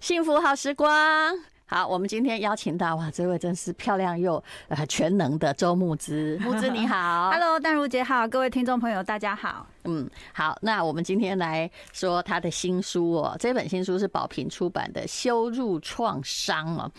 幸福好时光。好，我们今天邀请到哇，这位真是漂亮又呃全能的周慕之，慕之你好，Hello，淡如姐好，各位听众朋友大家好。嗯，好，那我们今天来说他的新书哦。这本新书是宝瓶出版的《羞辱创伤》哦。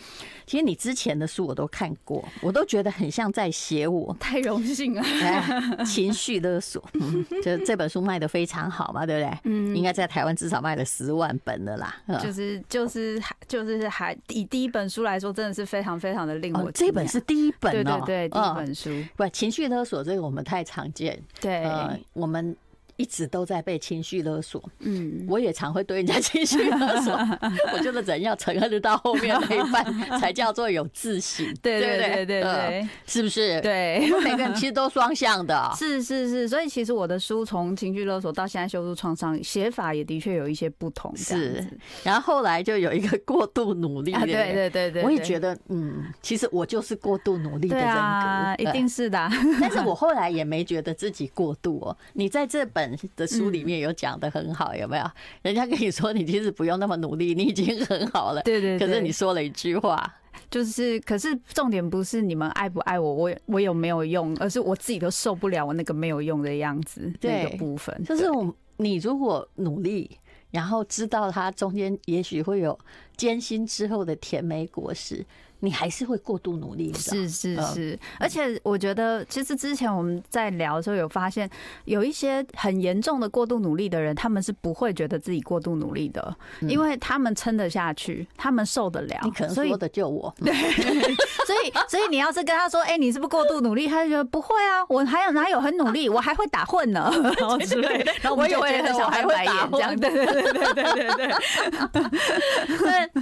其实你之前的书我都看过，我都觉得很像在写我。太荣幸了。情绪勒索，嗯，就这本书卖的非常好嘛，对不对？嗯，应该在台湾至少卖了十万本的啦。就是就是就是还以第一本书来说，真的是非常非常的令我、哦。这本是第一本哦，对对对，第一本书。不，情绪勒索这个我们太常见。对，呃，我们。一直都在被情绪勒索，嗯，我也常会对人家情绪勒索。我觉得人要承认到后面那一半，才叫做有自省，对对对对对，是不是？对，因为每个人其实都双向的，是是是。所以其实我的书从情绪勒索到现在修复创伤，写法也的确有一些不同。是，然后后来就有一个过度努力，对对对对，我也觉得，嗯，其实我就是过度努力的人格，一定是的。但是我后来也没觉得自己过度哦。你在这本。的书里面有讲的很好，有没有？人家跟你说，你其实不用那么努力，你已经很好了。对对。可是你说了一句话，就是，可是重点不是你们爱不爱我，我我有没有用，而是我自己都受不了我那个没有用的样子那个部分。就是我，你如果努力，然后知道它中间也许会有艰辛之后的甜美果实。你还是会过度努力，是是是，而且我觉得，其实之前我们在聊的时候有发现，有一些很严重的过度努力的人，他们是不会觉得自己过度努力的，因为他们撑得下去，他们受得了。你可能说的就我，对，所以所以你要是跟他说，哎，你是不是过度努力？他就觉得不会啊，我还有哪有很努力，我还会打混呢，然 后之类的。然后我也会很想翻白眼，这样对对对对对对对。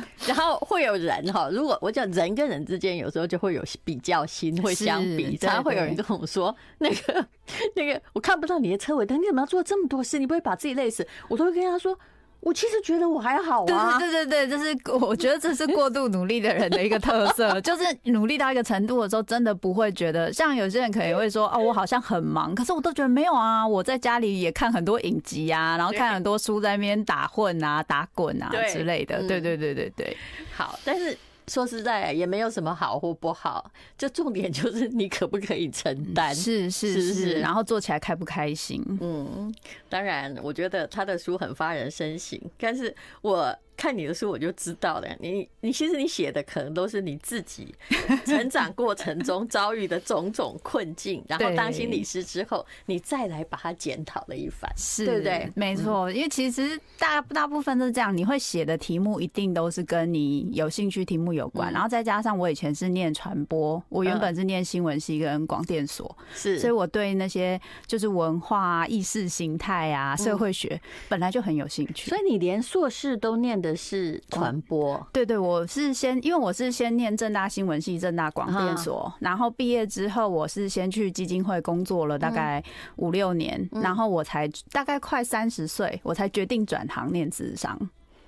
然后会有人哈，如果我讲人。人跟人之间有时候就会有比较心，会相比，常常会有人跟我说：“那个，那个，我看不到你的车尾灯，你怎么要做这么多事？你不会把自己累死？”我都会跟他说：“我其实觉得我还好啊。”对对对对，这是我觉得这是过度努力的人的一个特色，就是努力到一个程度的时候，真的不会觉得。像有些人可能会说：“哦，我好像很忙。”可是我都觉得没有啊，我在家里也看很多影集啊，然后看很多书，在那边打混啊、打滚啊之类的。对对对对对，好，但是。说实在，也没有什么好或不好，就重点就是你可不可以承担，是是是，然后做起来开不开心？嗯，当然，我觉得他的书很发人深省，但是我。看你的书我就知道了，你你其实你写的可能都是你自己 成长过程中遭遇的种种困境，然后当心理师之后，你再来把它检讨了一番，是对不对？没错，因为其实大大部分都是这样，你会写的题目一定都是跟你有兴趣题目有关，然后再加上我以前是念传播，我原本是念新闻系跟广电所，是，所以我对那些就是文化、意识形态啊、社会学本来就很有兴趣，所以你连硕士都念的。是传播，对对，我是先，因为我是先念正大新闻系、正大广电所，然后毕业之后，我是先去基金会工作了大概五六年，然后我才大概快三十岁，我才决定转行念智商。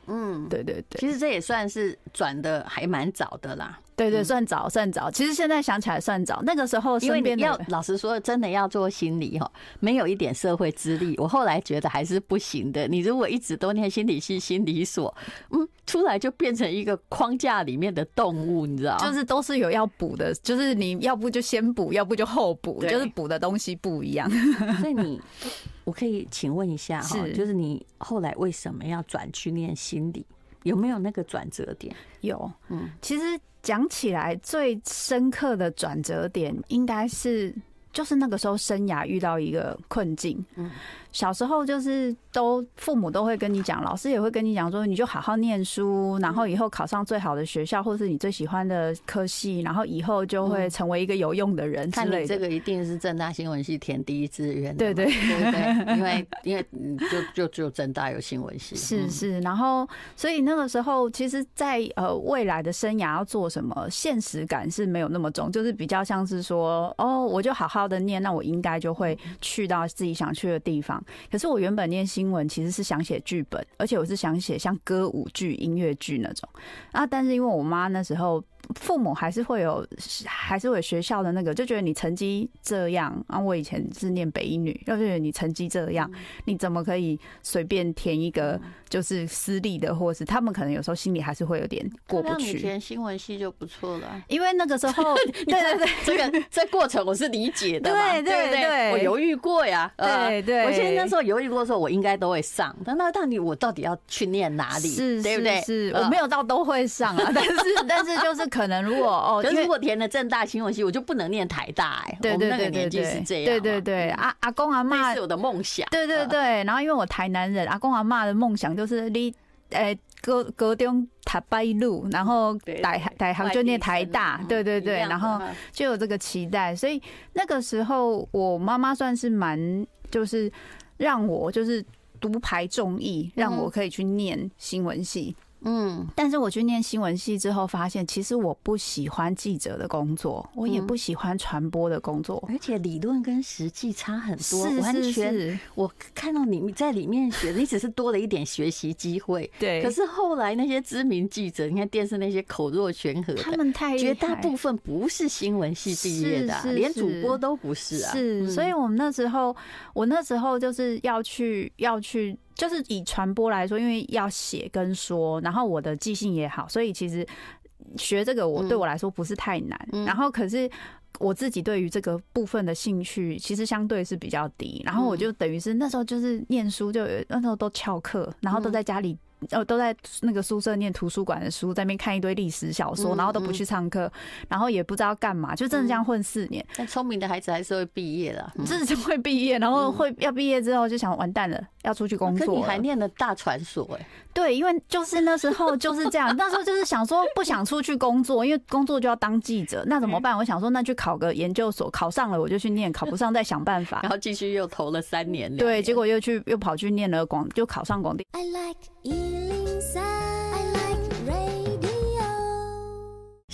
嗯，对对对，其实这也算是转的还蛮早的啦。对对，算早算早。其实现在想起来算早，那个时候身边要老实说，真的要做心理哈，没有一点社会资历，我后来觉得还是不行的。你如果一直都念心理系、心理所，嗯，出来就变成一个框架里面的动物，你知道？就是都是有要补的，就是你要不就先补，要不就后补，就是补的东西不一样。所以你，我可以请问一下哈，就是你后来为什么要转去念心理？有没有那个转折点？有，嗯，其实讲起来最深刻的转折点，应该是就是那个时候生涯遇到一个困境，嗯。小时候就是都父母都会跟你讲，老师也会跟你讲说，你就好好念书，然后以后考上最好的学校，或是你最喜欢的科系，然后以后就会成为一个有用的人之类的。看你这个一定是正大新闻系填第一志愿，对对对 对，因为因为就就只有政大有新闻系，是是。然后所以那个时候，其实，在呃未来的生涯要做什么，现实感是没有那么重，就是比较像是说，哦，我就好好的念，那我应该就会去到自己想去的地方。可是我原本念新闻，其实是想写剧本，而且我是想写像歌舞剧、音乐剧那种啊。但是因为我妈那时候父母还是会有，还是会有学校的那个，就觉得你成绩这样啊。我以前是念北一女，就觉得你成绩这样，你怎么可以随便填一个就是私立的，或是他们可能有时候心里还是会有点过不去。填新闻系就不错了，因为那个时候，对对对，这个这过程我是理解的，对对对，我犹豫过呀，对对，我现在那时候犹豫过的时候，我应该都会上，但那到底我到底要去念哪里？是，对不对？是我没有到都会上啊，但是 但是就是可能如果哦，就是如果填了正大新闻系，我就不能念台大哎，对对对对对，对对对，阿阿公阿妈是我的梦想，对对对，然后因为我台南人，阿公阿妈的梦想就是你诶高高中台北路，然后台台行就念台大，对对对，然后就有这个期待，所以那个时候我妈妈算是蛮就是让我就是独排众议，让我可以去念新闻系。嗯，但是我去念新闻系之后，发现其实我不喜欢记者的工作，我也不喜欢传播的工作，而且理论跟实际差很多，完全。我看到你在里面学的，你只是多了一点学习机会。对。可是后来那些知名记者，你看电视那些口若悬河的，他们太绝大部分不是新闻系毕业的，连主播都不是啊。是，所以我们那时候，我那时候就是要去，要去。就是以传播来说，因为要写跟说，然后我的记性也好，所以其实学这个我对我来说不是太难。然后可是我自己对于这个部分的兴趣其实相对是比较低。然后我就等于是那时候就是念书，就那时候都翘课，然后都在家里。哦，都在那个宿舍念图书馆的书，在那边看一堆历史小说，然后都不去上课，然后也不知道干嘛，就真的这样混四年。但聪明的孩子还是会毕业的，真的是会毕业，然后会要毕业之后就想完蛋了，要出去工作。你还念了大传所哎？对，因为就是那时候就是这样，那时候就是想说不想出去工作，因为工作就要当记者，那怎么办？我想说那去考个研究所，考上了我就去念，考不上再想办法。然后继续又投了三年，对，结果又去又跑去念了广，就考上广电。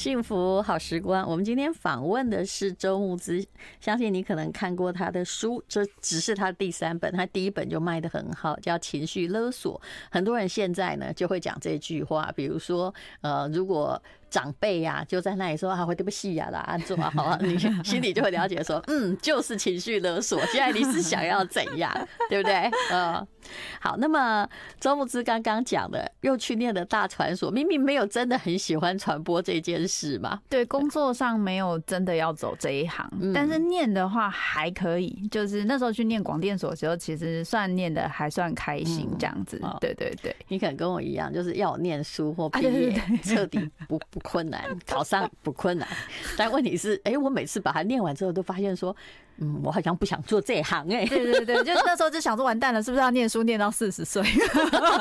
幸福好时光，我们今天访问的是周牧之，相信你可能看过他的书，这只是他第三本，他第一本就卖的很好，叫《情绪勒索》。很多人现在呢就会讲这句话，比如说，呃，如果。长辈呀，就在那里说啊，我对不起呀啦，安坐好啊，你 心里就会了解说，嗯，就是情绪勒索。现在你是想要怎样，对不对？嗯，好。那么周牧之刚刚讲的，又去念了大传所，明明没有真的很喜欢传播这件事嘛。对，工作上没有真的要走这一行，但是念的话还可以。就是那时候去念广电所的时候，其实算念的还算开心这样子。对对对，你可能跟我一样，就是要念书或毕业，彻底不不。困难考上 不困难，但问题是，哎、欸，我每次把它念完之后，都发现说，嗯，我好像不想做这行哎、欸。对对对，就那时候就想说，完蛋了，是不是要念书念到四十岁？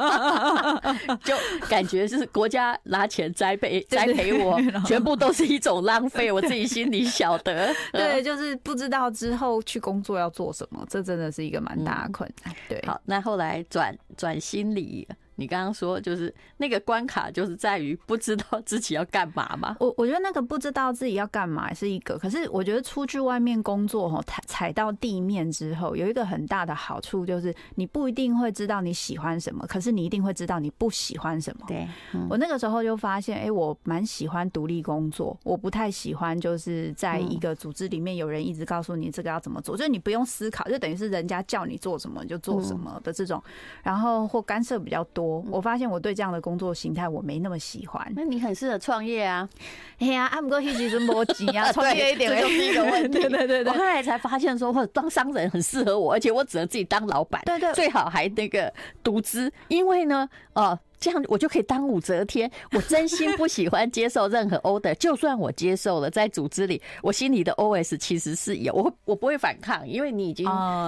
就感觉是国家拿钱栽培栽培我，全部都是一种浪费。我自己心里晓得，对，就是不知道之后去工作要做什么，这真的是一个蛮大的困难。对，好，那后来转转心理。你刚刚说就是那个关卡，就是在于不知道自己要干嘛嘛。我我觉得那个不知道自己要干嘛是一个，可是我觉得出去外面工作哈，踩踩到地面之后，有一个很大的好处就是你不一定会知道你喜欢什么，可是你一定会知道你不喜欢什么。对，我那个时候就发现，哎，我蛮喜欢独立工作，我不太喜欢就是在一个组织里面有人一直告诉你这个要怎么做，就是你不用思考，就等于是人家叫你做什么你就做什么的这种，然后或干涉比较多。我发现我对这样的工作形态我没那么喜欢。那你很适合创业啊！哎呀，阿姆哥其实摸急啊，创业一点就是一个问题。对对对对，我后来才发现说，或者当商人很适合我，而且我只能自己当老板。对对，最好还那个独资，因为呢，哦。这样我就可以当武则天。我真心不喜欢接受任何 order，就算我接受了，在组织里，我心里的 OS 其实是有我，我不会反抗，因为你已经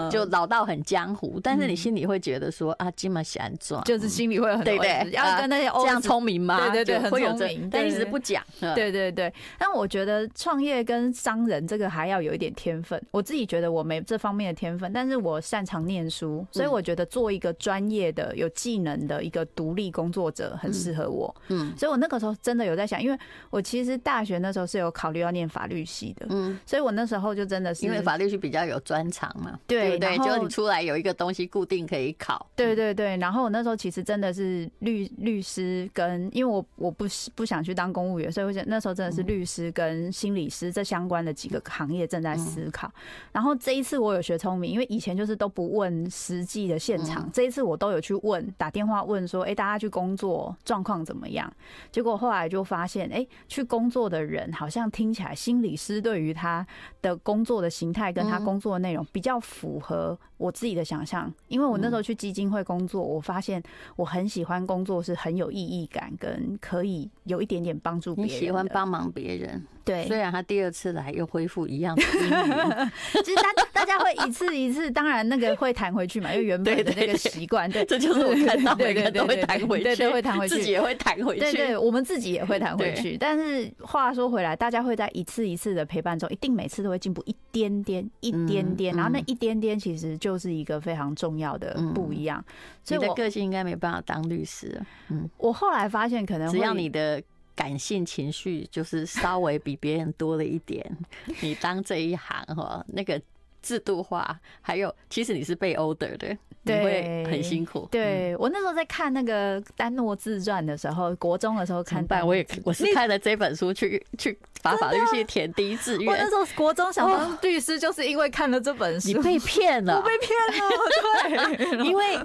就老到很江湖。但是你心里会觉得说啊，这么想做，就是心里会很对对，要跟那些这样聪明吗？对对对，很聪明，但一直不讲。对对对，但我觉得创业跟商人这个还要有一点天分。我自己觉得我没这方面的天分，但是我擅长念书，所以我觉得做一个专业的、有技能的一个独立工。工作者很适合我。嗯，所以我那个时候真的有在想，因为我其实大学那时候是有考虑要念法律系的。嗯，所以我那时候就真的是因为法律系比较有专长嘛，对不对？就你出来有一个东西固定可以考。对对对，然后我那时候其实真的是律律师跟，因为我我不不想去当公务员，所以我那时候真的是律师跟心理师这相关的几个行业正在思考。然后这一次我有学聪明，因为以前就是都不问实际的现场，这一次我都有去问，打电话问说，哎，大家去工作状况怎么样？结果后来就发现，哎，去工作的人好像听起来心理师对于他的工作的形态跟他工作的内容比较符合我自己的想象，因为我那时候去基金会工作，我发现我很喜欢工作，是很有意义感，跟可以有一点点帮助别人。你喜欢帮忙别人。对，虽然他第二次来又恢复一样的 其实大大家会一次一次，当然那个会弹回去嘛，因为原本的那个习惯，对，这就是我看到 每个人都会弹回去，对，对，会弹回去，自己也会弹回去，对对，我们自己也会弹回去。但是话说回来，大家会在一次一次的陪伴中，一定每次都会进步一点点，一点点，然后那一点点其实就是一个非常重要的不一样。所以我的个性应该没办法当律师。嗯，我后来发现，可能只要你的。感性情绪就是稍微比别人多了一点，你当这一行哈，那个制度化，还有其实你是被 order 的。对，会很辛苦。对，我那时候在看那个丹诺自传的时候，国中的时候看，但我也我是看了这本书去去把法律系填第一志愿。我那时候国中想当律师，就是因为看了这本书。你被骗了，我被骗了。对，因为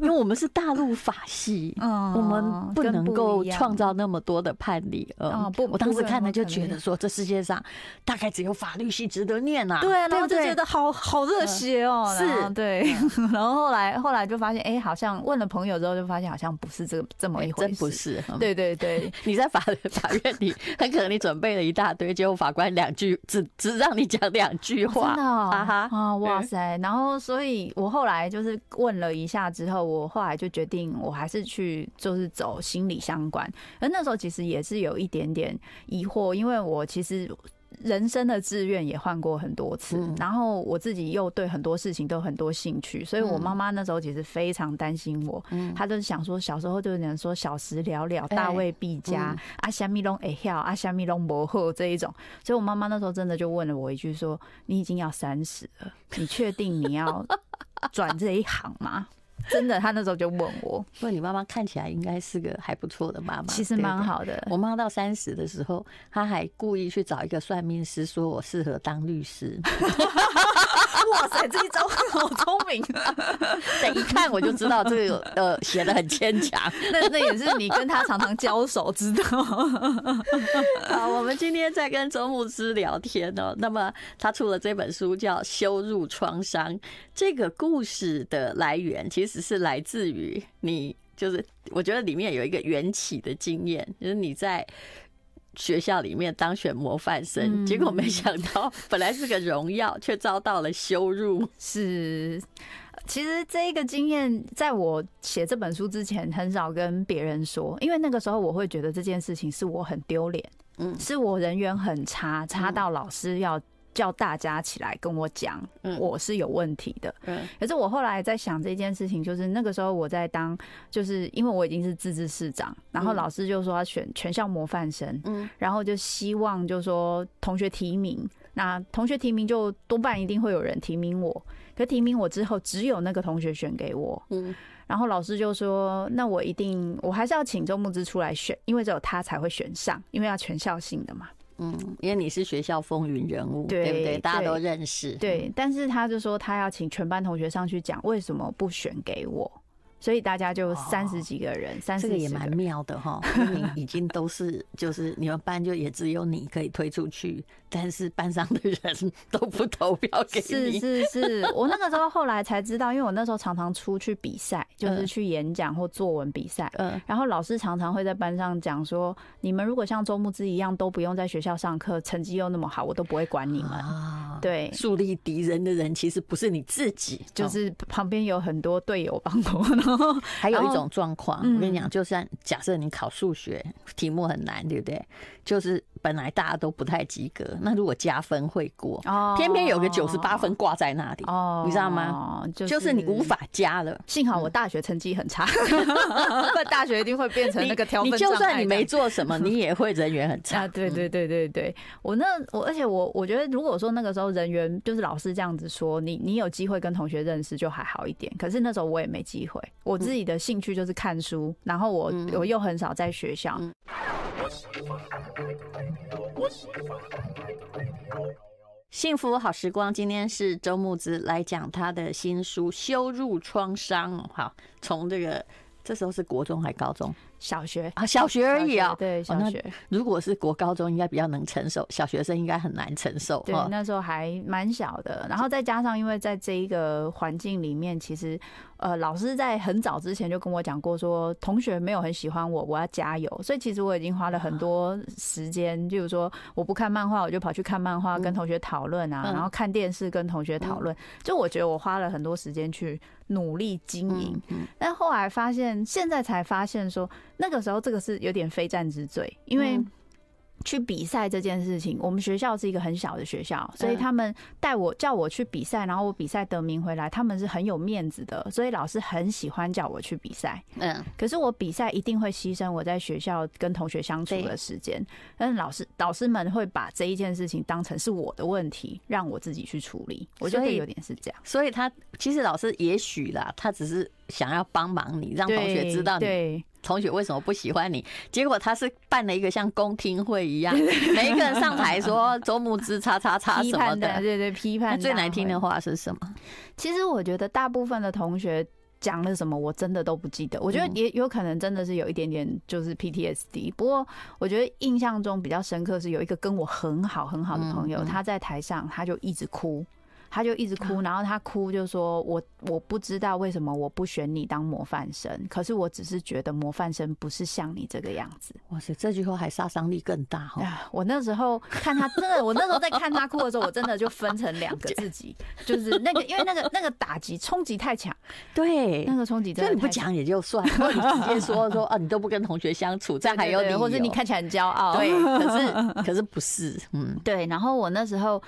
因为我们是大陆法系，嗯，我们不能够创造那么多的判例。嗯，不，我当时看了就觉得说，这世界上大概只有法律系值得念啊。对啊，然后就觉得好好热血哦。是，对，然后后来。后来就发现，哎，好像问了朋友之后，就发现好像不是这个这么一回事，真不是。对对对，你在法法院里，很可能你准备了一大堆，结果法官两句只只让你讲两句话，真的啊哈啊哇塞！然后，所以我后来就是问了一下之后，我后来就决定，我还是去就是走心理相关。而那时候其实也是有一点点疑惑，因为我其实。人生的志愿也换过很多次，然后我自己又对很多事情都很多兴趣，所以我妈妈那时候其实非常担心我，她就是想说小时候就能说小时了了，大未必佳，阿虾米拢会晓，啊虾米拢无好这一种，所以我妈妈那时候真的就问了我一句说：“你已经要三十了，你确定你要转这一行吗？”真的，他那时候就问我，不过你妈妈看起来应该是个还不错的妈妈，其实蛮好的。我妈到三十的时候，她还故意去找一个算命师，说我适合当律师。哇塞，这一招好聪明啊！等一看我就知道这个呃写的很牵强。那那也是你跟他常常交手知道。好，我们今天在跟周牧之聊天哦。那么他出了这本书叫《羞辱创伤》，这个故事的来源其实是来自于你，就是我觉得里面有一个缘起的经验，就是你在。学校里面当选模范生，结果没想到 本来是个荣耀，却遭到了羞辱。是，其实这一个经验，在我写这本书之前，很少跟别人说，因为那个时候我会觉得这件事情是我很丢脸，嗯，是我人缘很差，差到老师要。叫大家起来跟我讲，我是有问题的。嗯，可是我后来在想这件事情，就是那个时候我在当，就是因为我已经是自治市长，然后老师就说要选全校模范生，嗯，然后就希望就说同学提名，那同学提名就多半一定会有人提名我，可提名我之后只有那个同学选给我，嗯，然后老师就说那我一定我还是要请周牧之出来选，因为只有他才会选上，因为要全校性的嘛。嗯，因为你是学校风云人物，对，对不对？大家都认识。对，但是他就说他要请全班同学上去讲为什么不选给我，所以大家就三十几个人，三十、哦、这个也蛮妙的哈。你已经都是，就是你们班就也只有你可以推出去。但是班上的人都不投票给你。是是是，我那个时候后来才知道，因为我那时候常常出去比赛，就是去演讲或作文比赛。嗯，然后老师常常会在班上讲说：“你们如果像周木之一样都不用在学校上课，成绩又那么好，我都不会管你们。”啊，对，树立敌人的人其实不是你自己，就是旁边有很多队友帮我。还有一种状况，我跟你讲，就算假设你考数学题目很难，对不对？就是本来大家都不太及格，那如果加分会过，偏偏有个九十八分挂在那里，哦，你知道吗？就是你无法加了。幸好我大学成绩很差，那大学一定会变成那个挑分。你就算你没做什么，你也会人缘很差。对对对对对，我那我而且我我觉得，如果说那个时候人缘就是老师这样子说，你你有机会跟同学认识就还好一点。可是那时候我也没机会，我自己的兴趣就是看书，然后我我又很少在学校。幸福好时光，今天是周木子来讲他的新书《羞辱创伤》。好，从这个这时候是国中还高中？小学啊，小学而已啊。对，小学。如果是国高中，应该比较能承受，小学生应该很难承受。对，那时候还蛮小的。然后再加上，因为在这一个环境里面，其实呃，老师在很早之前就跟我讲过，说同学没有很喜欢我，我要加油。所以其实我已经花了很多时间，就是说我不看漫画，我就跑去看漫画，跟同学讨论啊，然后看电视跟同学讨论。就我觉得我花了很多时间去努力经营，但后来发现，现在才发现说。那个时候，这个是有点非战之罪，因为去比赛这件事情，我们学校是一个很小的学校，所以他们带我叫我去比赛，然后我比赛得名回来，他们是很有面子的，所以老师很喜欢叫我去比赛。嗯，可是我比赛一定会牺牲我在学校跟同学相处的时间，但是老师导师们会把这一件事情当成是我的问题，让我自己去处理。我觉得有点是这样，所以他其实老师也许啦，他只是想要帮忙你，让同学知道你。同学为什么不喜欢你？结果他是办了一个像公听会一样，每一个人上台说 周牧之叉叉叉什么的，对对，批判。最难听的话是什么？其实我觉得大部分的同学讲了什么，我真的都不记得。我觉得也有可能真的是有一点点就是 PTSD。不过我觉得印象中比较深刻是有一个跟我很好很好的朋友，他在台上他就一直哭。他就一直哭，然后他哭就说：“我我不知道为什么我不选你当模范生，可是我只是觉得模范生不是像你这个样子。”哇塞，这句话还杀伤力更大哈！我那时候看他真的，我那时候在看他哭的时候，我真的就分成两个自己，就是那个因为那个那个打击冲击太强，对，那个冲击真的。你不讲也就算，或者你直接说说啊，你都不跟同学相处，这样还有理由，或者你看起来很骄傲，对，可是可是不是，嗯，对。然后我那时候。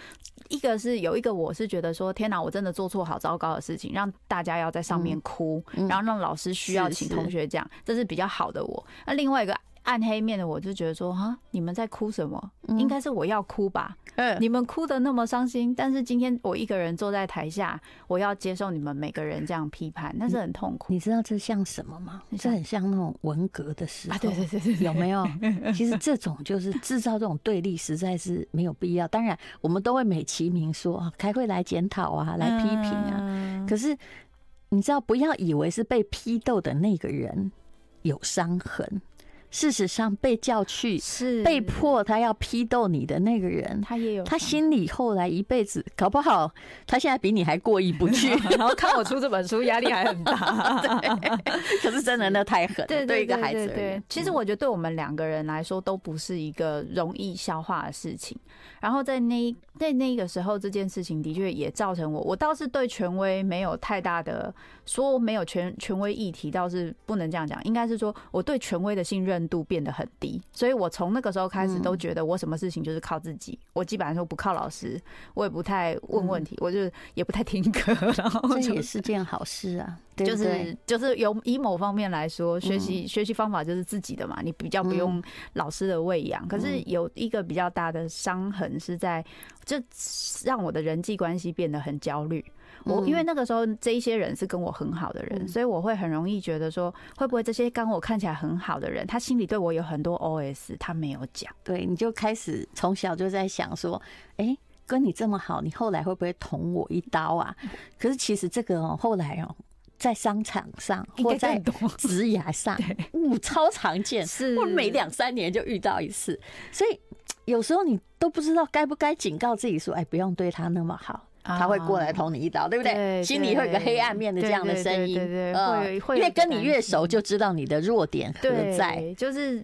一个是有一个，我是觉得说，天哪，我真的做错好糟糕的事情，让大家要在上面哭，然后让老师需要请同学讲，这是比较好的我。那另外一个。暗黑面的我就觉得说，哈，你们在哭什么？应该是我要哭吧？嗯，你们哭的那么伤心，但是今天我一个人坐在台下，我要接受你们每个人这样批判，那是很痛苦。你知道这像什么吗？这很像那种文革的时候，啊，对对对对，有没有？其实这种就是制造这种对立，实在是没有必要。当然，我们都会美其名说啊，开会来检讨啊，来批评啊。可是你知道，不要以为是被批斗的那个人有伤痕。事实上，被叫去是被迫他要批斗你的那个人，他也有他心里后来一辈子搞不好，他现在比你还过意不去。然后看我出这本书，压力还很大。可是真的那太狠，对对一个孩子。对，其实我觉得对我们两个人来说都不是一个容易消化的事情。然后在那在那个时候，这件事情的确也造成我，我倒是对权威没有太大的说没有权权威议题，倒是不能这样讲，应该是说我对权威的信任。度变得很低，所以我从那个时候开始都觉得我什么事情就是靠自己，我基本上说不靠老师，我也不太问问题，我就也不太听课，然后这也是件好事啊。就是就是有以某方面来说，学习学习方法就是自己的嘛，你比较不用老师的喂养。可是有一个比较大的伤痕是在，这让我的人际关系变得很焦虑。我因为那个时候这一些人是跟我很好的人，所以我会很容易觉得说，会不会这些跟我看起来很好的人，他心里对我有很多 OS，他没有讲。对，你就开始从小就在想说，哎，跟你这么好，你后来会不会捅我一刀啊？可是其实这个哦，后来哦，在商场上或在职涯上，嗯，超常见，是。我每两三年就遇到一次，所以有时候你都不知道该不该警告自己说，哎，不用对他那么好。他会过来捅你一刀，对不对？心里会有个黑暗面的这样的声音，对对，会会，因为跟你越熟，就知道你的弱点何在。就是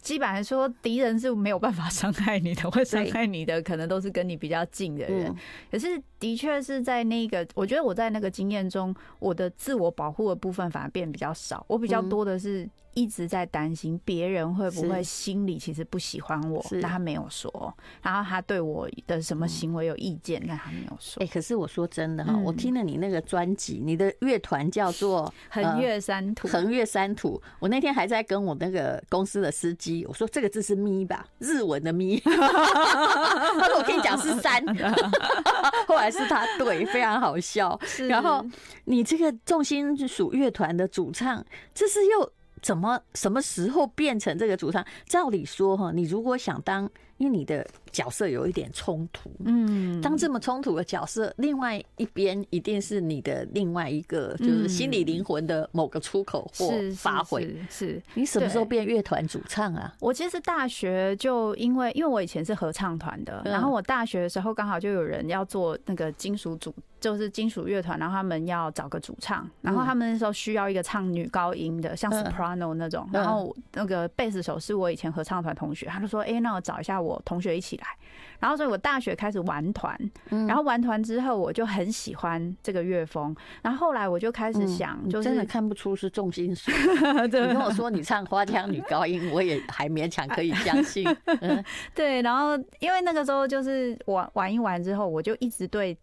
基本上说，敌人是没有办法伤害你的，会伤害你的可能都是跟你比较近的人。可是的确是在那个，我觉得我在那个经验中，我的自我保护的部分反而变比较少。我比较多的是一直在担心别人会不会心里其实不喜欢我，但他没有说。然后他对我的什么行为有意见，但他没有说。哎，可是我说真的哈，我听了你那个专辑，你的乐团叫做 横越山土。横越山土，我那天还在跟我那个公司的司机我说这个字是咪吧，日文的咪。他说我跟你讲是山，后来是他对，非常好笑。然后你这个重金属乐团的主唱，这是又。怎么什么时候变成这个主唱？照理说哈，你如果想当。因为你的角色有一点冲突，嗯，当这么冲突的角色，另外一边一定是你的另外一个，就是心理灵魂的某个出口或发挥。是，你什么时候变乐团主唱啊？我其实大学就因为，因为我以前是合唱团的，然后我大学的时候刚好就有人要做那个金属组，就是金属乐团，然后他们要找个主唱，然后他们那时候需要一个唱女高音的，像 soprano 那种，然后那个贝斯手是我以前合唱团同学，他就说：“哎，那我找一下。”我同学一起来，然后所以我大学开始玩团，然后玩团之后我就很喜欢这个乐风，然后后来我就开始想，就真的看不出是重金属。你跟我说你唱花腔女高音，我也还勉强可以相信。对，然后因为那个时候就是玩玩一玩之后，我就一直对。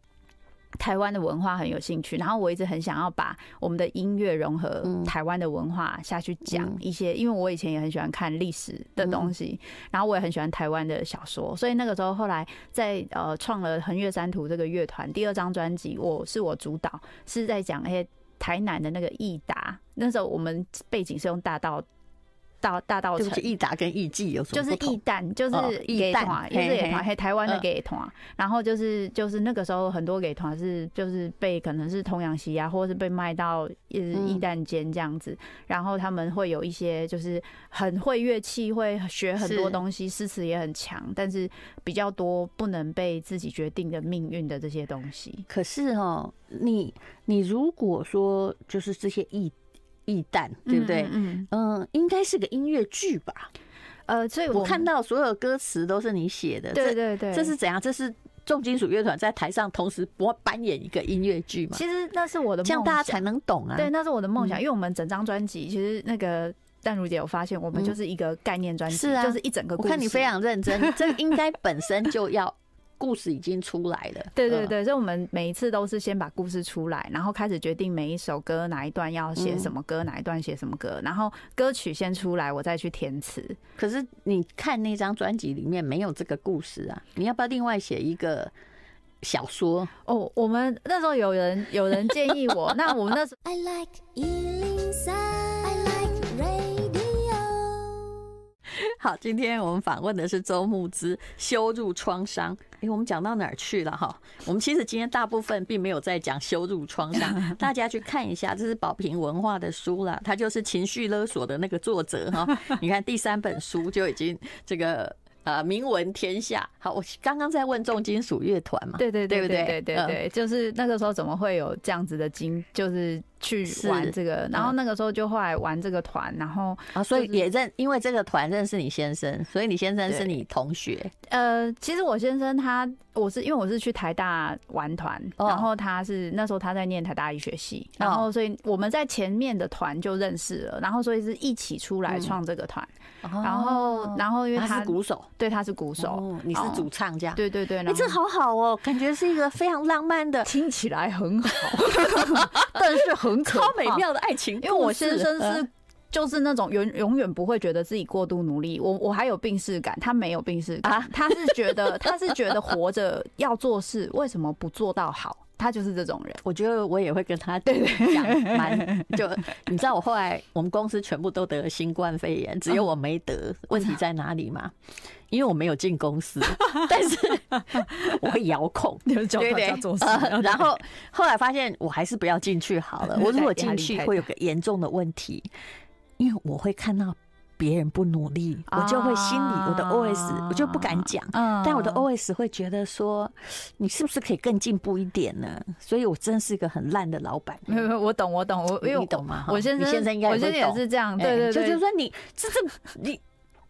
台湾的文化很有兴趣，然后我一直很想要把我们的音乐融合台湾的文化下去讲一些，因为我以前也很喜欢看历史的东西，然后我也很喜欢台湾的小说，所以那个时候后来在呃创了横越山图这个乐团，第二张专辑我是我主导，是在讲那些台南的那个益达，那时候我们背景是用大道。到大稻埕，义达跟义记有什么？就是义旦，就是给团，也是给团，还台湾的给团。然后就是就是那个时候很多给团是就是被可能是童养媳啊，或者是被卖到义旦间这样子。然后他们会有一些就是很会乐器，会学很多东西，诗词也很强，但是比较多不能被自己决定的命运的这些东西。可是哦，你你如果说就是这些义。义旦，对不对？嗯嗯，应该是个音乐剧吧？呃，所以我看到所有歌词都是你写的。对对对，这是怎样？这是重金属乐团在台上同时播扮演一个音乐剧嘛？其实那是我的梦想，这样大家才能懂啊。对，那是我的梦想，因为我们整张专辑，其实那个淡如姐有发现，我们就是一个概念专辑，是啊，就是一整个。我看你非常认真，这应该本身就要。故事已经出来了，对对对，所以我们每一次都是先把故事出来，然后开始决定每一首歌哪一段要写什么歌，哪一段写什么歌，然后歌曲先出来，我再去填词。可是你看那张专辑里面没有这个故事啊，你要不要另外写一个小说？哦，我们那时候有人有人建议我，那我们那时候 I like 好，今天我们访问的是周牧之，羞辱创伤。哎，我们讲到哪儿去了哈？我们其实今天大部分并没有在讲羞辱创伤，大家去看一下，这是宝瓶文化的书啦，他就是情绪勒索的那个作者哈。你看第三本书就已经这个。呃，名闻天下。好，我刚刚在问重金属乐团嘛，对对对对对对对，就是那个时候怎么会有这样子的经，就是去玩这个，然后那个时候就后来玩这个团，然后啊，所以也认，因为这个团认识你先生，所以你先生是你同学。呃，其实我先生他，我是因为我是去台大玩团，然后他是那时候他在念台大医学系，然后所以我们在前面的团就认识了，然后所以是一起出来创这个团。然后，然后因为他，他是鼓手，对，他是鼓手，哦、你是主唱这样，对对对。哎，这好好哦，感觉是一个非常浪漫的，听起来很好，但是很可超美妙的爱情。因为我先生是就是那种永永远不会觉得自己过度努力，我我还有病逝感，他没有病逝感，啊、他是觉得他是觉得活着要做事，为什么不做到好？他就是这种人，我觉得我也会跟他 对对讲，蛮就 你知道我后来我们公司全部都得了新冠肺炎，只有我没得，问题在哪里嘛？因为我没有进公司，但是我会遥控，对不对？然后后来发现我还是不要进去好了，我如果进去会有个严重的问题，因为我会看到。别人不努力，我就会心里我的 OS 我就不敢讲，但我的 OS 会觉得说，你是不是可以更进步一点呢？所以我真是一个很烂的老板。没有，我懂，我懂，我因为你懂吗？我现在你现在应该我先生也是这样，对对对，就是说你这这你。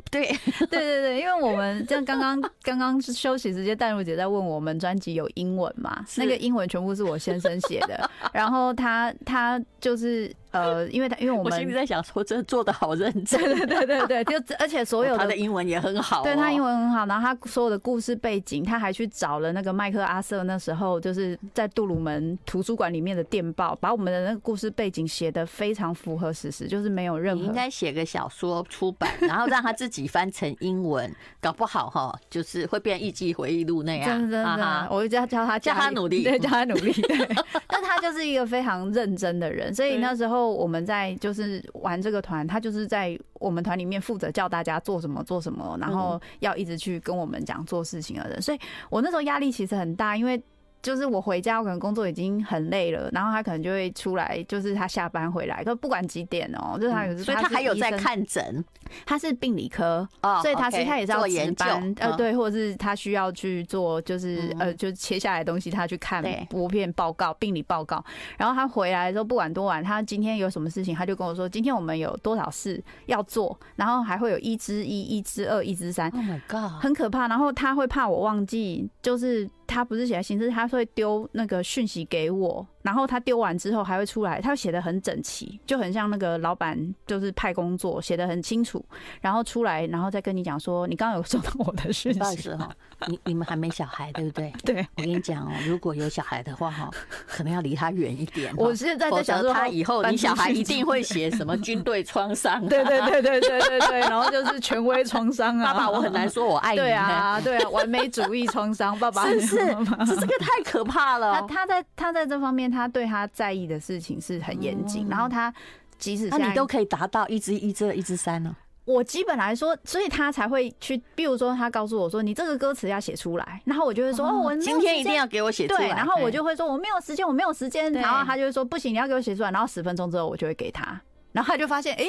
对 对对对，因为我们像刚刚 刚刚休息时间，淡如姐在问我们专辑有英文嘛？那个英文全部是我先生写的，然后他他就是。呃，因为他因为我们我心里在想说，真的做的好认真，对对对对对，就而且所有的、哦、他的英文也很好、哦，对他英文很好，然后他所有的故事背景，他还去找了那个麦克阿瑟那时候就是在杜鲁门图书馆里面的电报，把我们的那个故事背景写的非常符合事实，就是没有任何。你应该写个小说出版，然后让他自己翻成英文，搞不好哈，就是会变《艺伎回忆录》那样。真的真的，我就叫叫他叫他努力，对，叫他努力。对，但他就是一个非常认真的人，所以那时候我们在就是玩这个团，他就是在我们团里面负责叫大家做什么做什么，然后要一直去跟我们讲做事情的人，所以我那时候压力其实很大，因为。就是我回家，我可能工作已经很累了，然后他可能就会出来，就是他下班回来，可不管几点哦，就是他有时，所以他还有在看诊，他是病理科，所以他是他也是要值班，呃，对，或者是他需要去做，就是呃，就切下来的东西，他去看薄片报告、病理报告，然后他回来的时候，不管多晚，他今天有什么事情，他就跟我说，今天我们有多少事要做，然后还会有一之一、一之二、一之三，Oh my God，很可怕，然后他会怕我忘记，就是。他不是写信，是他会丢那个讯息给我。然后他丢完之后还会出来，他会写的很整齐，就很像那个老板就是派工作写的很清楚，然后出来然后再跟你讲说，你刚刚有收到我的讯息。不好意思哈，你你们还没小孩对不对？对，我跟你讲哦，如果有小孩的话哈，可能要离他远一点。我现在在想说，他以后你小孩一定会写什么军队创伤，对对对对对对对，然后就是权威创伤啊，爸爸我很难说我爱你，对啊对啊，完美主义创伤，爸爸是是，这这个太可怕了。他他在他在这方面他对他在意的事情是很严谨，然后他即使那你都可以达到一之一之二一之三呢。我基本来说，所以他才会去，比如说他告诉我说，你这个歌词要写出来，然后我就会说，哦，我今天一定要给我写出来。对，然后我就会说我没有时间，我没有时间，然后他就会说不行，你要给我写出来，然后十分钟之后我就会给他，然后他就发现，哎。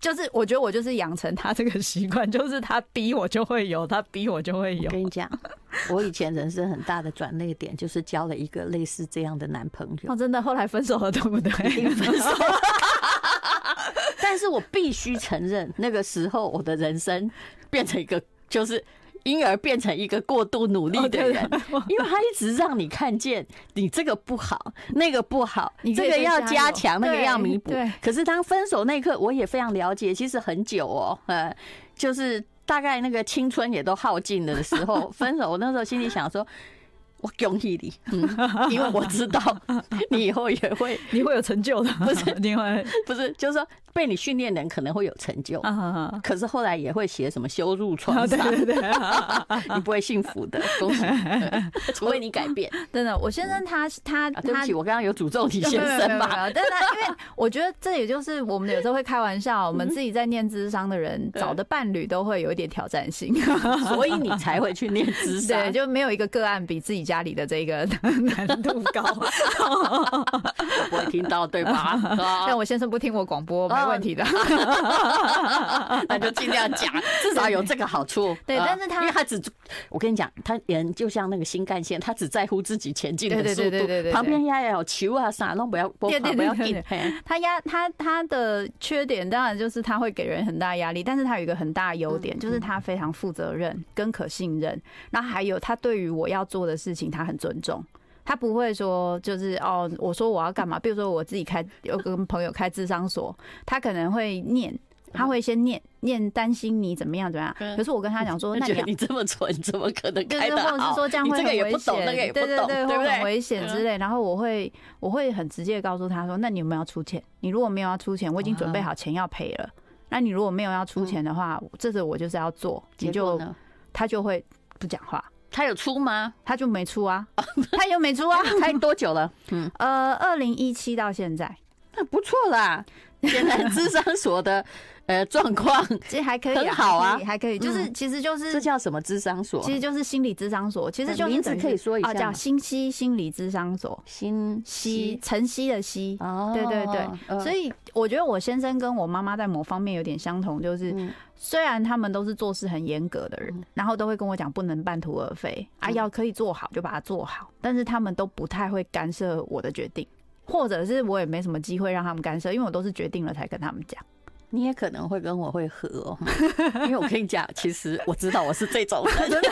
就是我觉得我就是养成他这个习惯，就是他逼我就会有，他逼我就会有。我跟你讲，我以前人生很大的转捩点就是交了一个类似这样的男朋友。哦，真的，后来分手了，对不对？分手。但是我必须承认，那个时候我的人生变成一个就是。因而变成一个过度努力的人，因为他一直让你看见你这个不好，那个不好，你这个要加强，那个要弥补。可是当分手那一刻，我也非常了解，其实很久哦，呃，就是大概那个青春也都耗尽了的时候，分手。我那时候心里想说。我恭喜你，嗯，因为我知道你以后也会，你会有成就的，不是？你会，不是，就是说被你训练的人可能会有成就，可是后来也会写什么羞辱创伤，对对对，你不会幸福的，恭喜，除非你改变。真的，我先生他他他，对不起，我刚刚有诅咒你先生吧？但是因为我觉得这也就是我们有时候会开玩笑，我们自己在念智商的人找的伴侣都会有一点挑战性，所以你才会去念智商，对，就没有一个个案比自己家里的这个 难度高，不会听到对吧？但我先生不听我广播，没问题的，那就尽量讲，至少有这个好处。对，但是他因为他只，我跟你讲，他人就像那个新干线，他只在乎自己前进的速度，旁边压有球啊啥都不要，不要不要紧。他压他他的缺点当然就是他会给人很大压力，但是他有一个很大优点，就是他非常负责任跟可信任。那还有他对于我要做的事情，他很尊重，他不会说就是哦，我说我要干嘛？比如说我自己开，有跟朋友开智商所，他可能会念，他会先念念，担心你怎么样怎么样。可是我跟他讲说，那你你这么蠢，怎么可能开得好？或者是说这样会很危险，对对对，会很危险之类。然后我会我会很直接告诉他说，那你有没有要出钱？你如果没有要出钱，我已经准备好钱要赔了。那你如果没有要出钱的话，这次我就是要做，你就他就会不讲话。他有出吗？他就没出啊，他有没出啊，开多久了？嗯，呃，二零一七到现在，那不错啦。现在智商所的呃状况 其实还可以，很好啊，还可以，就是其实就是这叫什么智商所？其实就是心理智商所，其实就名字可以说一下，叫新西心理智商所，新西晨曦的曦，哦，对对对，所以我觉得我先生跟我妈妈在某方面有点相同，就是虽然他们都是做事很严格的人，然后都会跟我讲不能半途而废啊，要可以做好就把它做好，但是他们都不太会干涉我的决定。或者是我也没什么机会让他们干涉，因为我都是决定了才跟他们讲。你也可能会跟我会合哦，因为我跟你讲，其实我知道我是这种人，真的。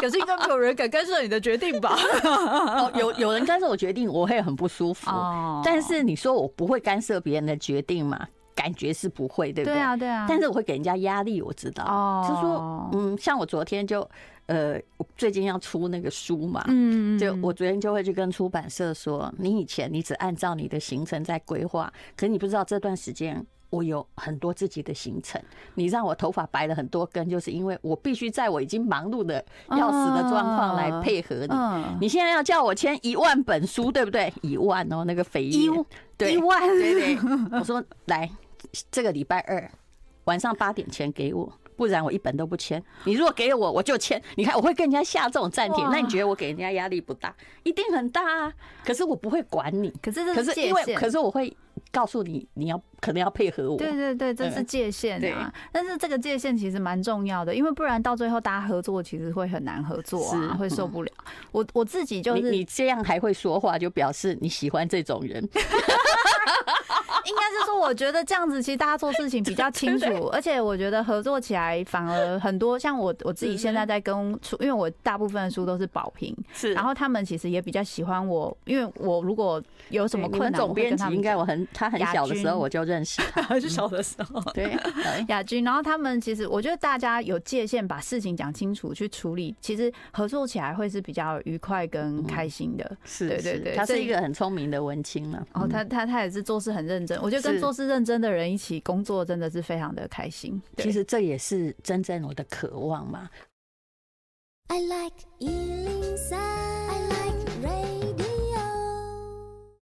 可是应该没有人敢干涉你的决定吧？哦，有有人干涉我决定，我会很不舒服。哦但是你说我不会干涉别人的决定嘛？感觉是不会，对不对？对啊，对啊。但是我会给人家压力，我知道。哦，就是说，嗯，像我昨天就，呃，最近要出那个书嘛，嗯，就我昨天就会去跟出版社说，你以前你只按照你的行程在规划，可是你不知道这段时间我有很多自己的行程。你让我头发白了很多根，就是因为我必须在我已经忙碌的要死的状况来配合你。你现在要叫我签一万本书，对不对？一万哦，那个肥页，对，一万，对对。我说来。这个礼拜二晚上八点前给我，不然我一本都不签。你如果给我，我就签。你看，我会跟人家下这种暂停，那你觉得我给人家压力不大？一定很大啊！可是我不会管你。可是这是界限。可是因为，可是我会告诉你，你要可能要配合我。对对对，这是界限啊。但是这个界限其实蛮重要的，因为不然到最后大家合作其实会很难合作啊，会受不了。我我自己就是，你这样还会说话，就表示你喜欢这种人。应该是说，我觉得这样子其实大家做事情比较清楚，而且我觉得合作起来反而很多。像我我自己现在在跟出，因为我大部分的书都是保平，是，然后他们其实也比较喜欢我，因为我如果有什么困难，总编辑应该我很他很小的时候我就认识他，很 小的时候，对 亚军。然后他们其实我觉得大家有界限，把事情讲清楚去处理，其实合作起来会是比较愉快跟开心的。是，对对对，他是一个很聪明的文青了。哦，他他他也是做事很认真。我觉得跟做事认真的人一起工作，真的是非常的开心。其实这也是真正我的渴望嘛。I like I like rain